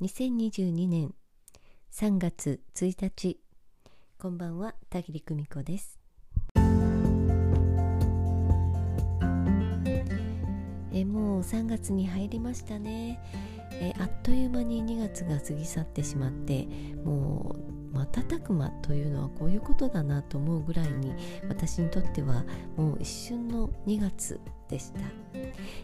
2022年3月1日。こんばんは田切久美子です。えもう3月に入りましたね。えあっという間に2月が過ぎ去ってしまってもう瞬く間というのはこういうことだなと思うぐらいに私にとってはもう一瞬の2月でした、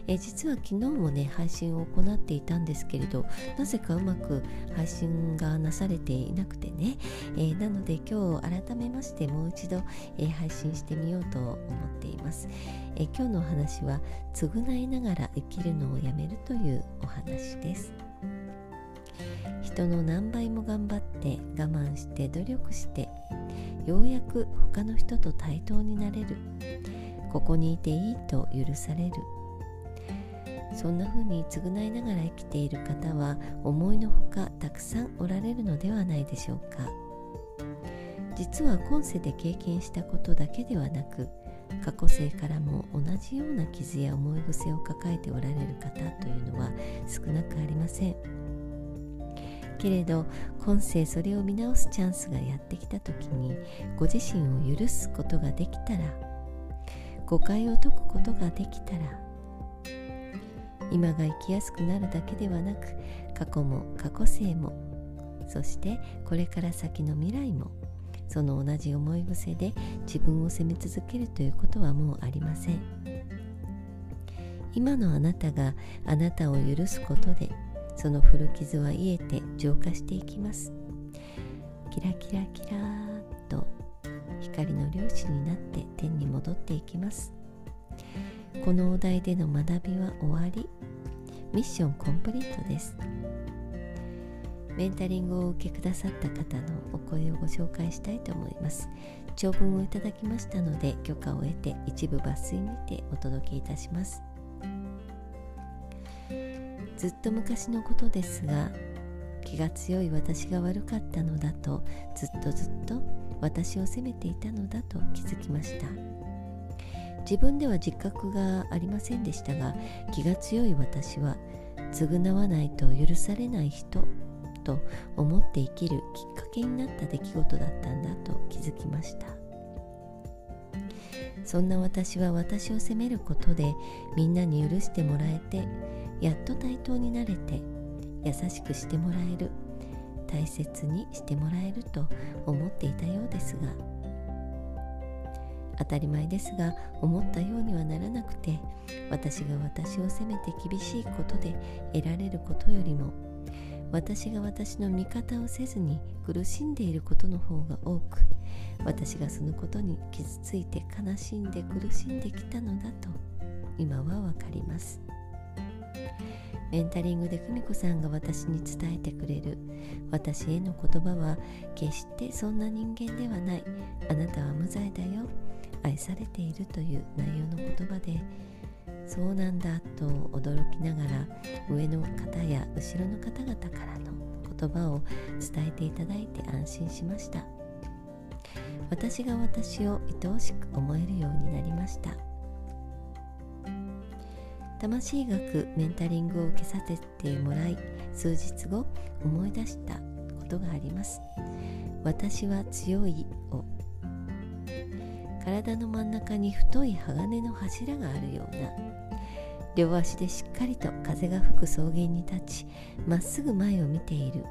え実は昨日もね配信を行っていたんですけれどなぜかうまく配信がなされていなくてね、えー、なので今日改めましてもう一度、えー、配信してみようと思っています、え、今日のお話は償いながら生きるのをやめるというお話です。人の何倍も頑張って我慢して努力してようやく他の人と対等になれる。ここにいていいと許される。そんな風に償いながら生きている方は思いのほかたくさんおられるのではないでしょうか。実は今世で経験したことだけではなく過去世からも同じような傷や思い癖を抱えておられる方というのは少なくありません。けれど今世それを見直すチャンスがやってきた時にご自身を許すことができたら誤解を解くことができたら今が生きやすくなるだけではなく過去も過去性もそしてこれから先の未来もその同じ思い癖で自分を責め続けるということはもうありません。今のあなたがあなたを許すことでその古傷は癒えて浄化していきます。キラキラキラーっと光の漁師になって天に戻っていきます。このお題での学びは終わり。ミッションコンプリートです。メンタリングをお受けくださった方のお声をご紹介したいと思います。長文をいただきましたので許可を得て一部抜粋にてお届けいたします。ずっと昔のことですが気が強い私が悪かったのだとずっとずっと私を責めていたのだと気づきました。自分では自覚がありませんでしたが気が強い私は償わないと許されない人と思って生きるきっかけになった出来事だったんだと気づきました。そんな私は私を責めることでみんなに許してもらえてやっと対等になれて優しくしてもらえる大切にしてもらえると思っていたようですが当たり前ですが思ったようにはならなくて私が私を責めて厳しいことで得られることよりも私が私の味方をせずに苦しんでいることの方が多く私がそのことに傷ついて悲しんで苦しんできたのだと今はわかります。メンタリングで久美子さんが私に伝えてくれる私への言葉は決してそんな人間ではない。あなたは無罪だよ。愛されているという内容の言葉でそうなんだと驚きながら上の方や後ろの方々からの言葉を伝えていただいて安心しました。私が私を愛おしく思えるようになりました。魂学メンタリングを受けさせてもらい数日後思い出したことがあります。私は強いを。体の真ん中に太い鋼の柱があるような。両足でしっかりと風が吹く草原に立ちまっすぐ前を見ている。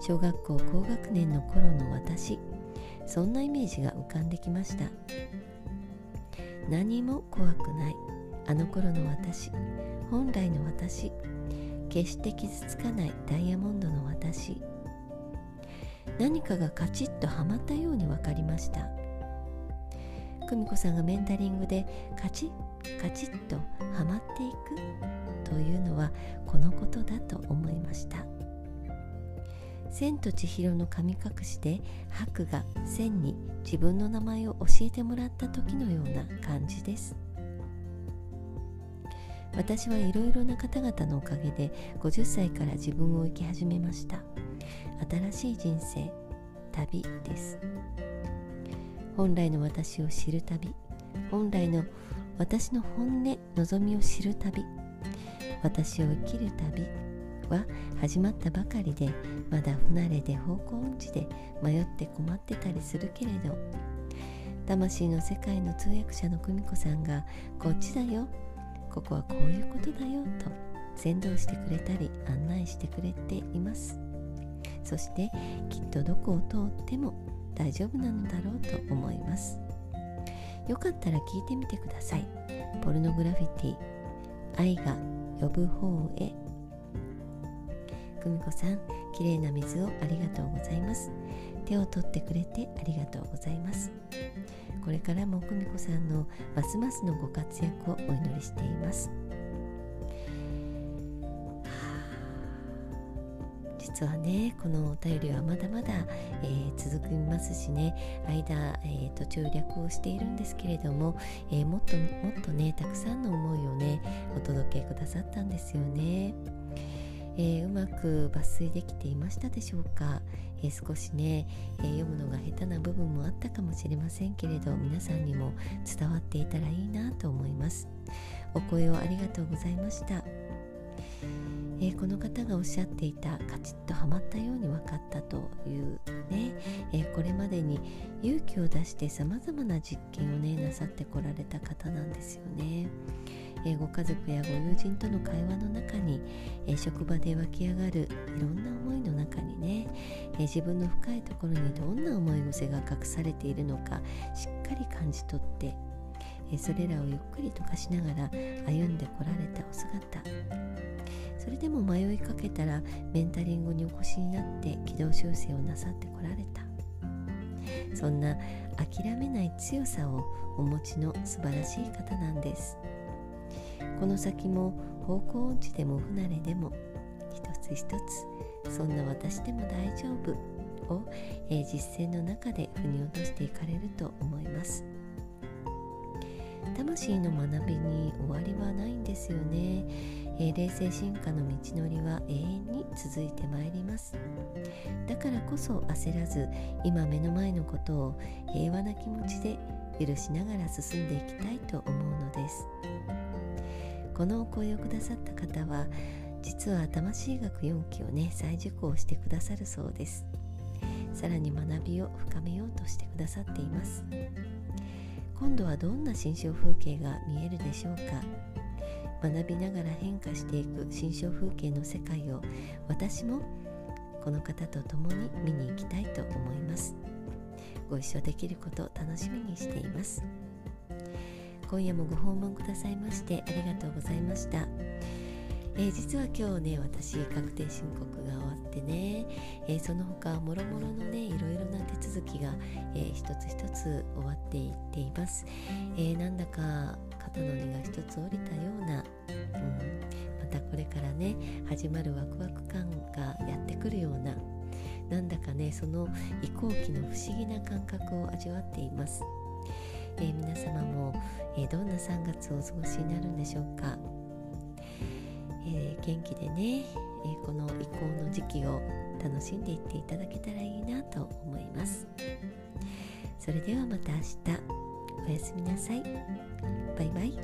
小学校高学年の頃の私。そんなイメージが浮かんできました。何も怖くない。あの頃の私。本来の私。決して傷つかない。ダイヤモンドの私。何かがカチッとはまったように分かりました。久美子さんがメンタリングでカチッカチッとはまっていくというのはこのことだと思いました。千と千尋の神隠しで白が千に自分の名前を教えてもらった時のような感じです。私はいろいろな方々のおかげで50歳から自分を生き始めました。新しい人生旅です。本来の私を知る旅本来の私の本音望みを知る旅私を生きる旅は始まったばかりでまだ不慣れで方向音痴で迷って困ってたりするけれど。魂の世界の通訳者の久美子さんがこっちだよ。ここはこういうことだよと先導してくれたり案内してくれています。そしてきっとどこを通っても大丈夫なのだろうと思います。よかったら聞いてみてください。ポルノグラフィティ愛が呼ぶ方へ。久美子さん綺麗な水をありがとうございます。手を取ってくれてありがとうございます。これからも久美子さんのますますのご活躍をお祈りしています。実はねこのお便りはまだまだ、えー、続きますしね間、えー、途中略をしているんですけれども、えー、もっともっとねたくさんの思いをねお届けくださったんですよね。えー、うまく抜粋できていましたでしょうか、えー、少しね、えー、読むのが下手な部分もあったかもしれませんけれど皆さんにも伝わっていたらいいなと思います。お声をありがとうございました、えこの方がおっしゃっていたカチッとはまったように分かったというね、えこれまでに勇気を出してさまざまな実験をねなさってこられた方なんですよね。えご家族やご友人との会話の中に、え職場で湧き上がるいろんな思いの中にね、え自分の深いところにどんな思い癖が隠されているのかしっかり感じ取って、えそれらをゆっくりとかしながら歩んでこられたお姿。それでも迷いかけたらメンタリングにお越しになって軌道修正をなさってこられた。そんな諦めない強さをお持ちの素晴らしい方なんです。この先も方向音痴でも不慣れでも一つ一つそんな私でも大丈夫を、えー、実践の中で腑に落としていかれると思います。魂の学びに終わりはないんですよね、えー、冷静進化の道のりは永遠に続いてまいります。だからこそ焦らず今目の前のことを平和な気持ちで許しながら進んでいきたいと思うのです。このお声をくださった方は実は魂学4期をね再受講してくださるそうです。さらに学びを深めようとしてくださっています。今度はどんな新象風景が見えるでしょうか。学びながら変化していく新象風景の世界を私もこの方と共に見に行きたいと思います。ご一緒できることを楽しみにしています。今夜もご訪問くださいましてありがとうございました、えー、実は今日ね私確定申告が終わってね、えー、その他もろもろのねいろいろな手続きが、えー、一つ一つ終わっていっています、えなんだか肩の荷が一つ降りたような、うん、またこれからね始まるワクワク感がやってくるようななんだかねその移行期の不思議な感覚を味わっています。えー、皆様も、えー、どんな3月をお過ごしになるんでしょうか、えー、元気でね、えこの移行の時期を楽しんでいっていただけたらいいなと思います。それではまた明日。おやすみなさい。バイバイ。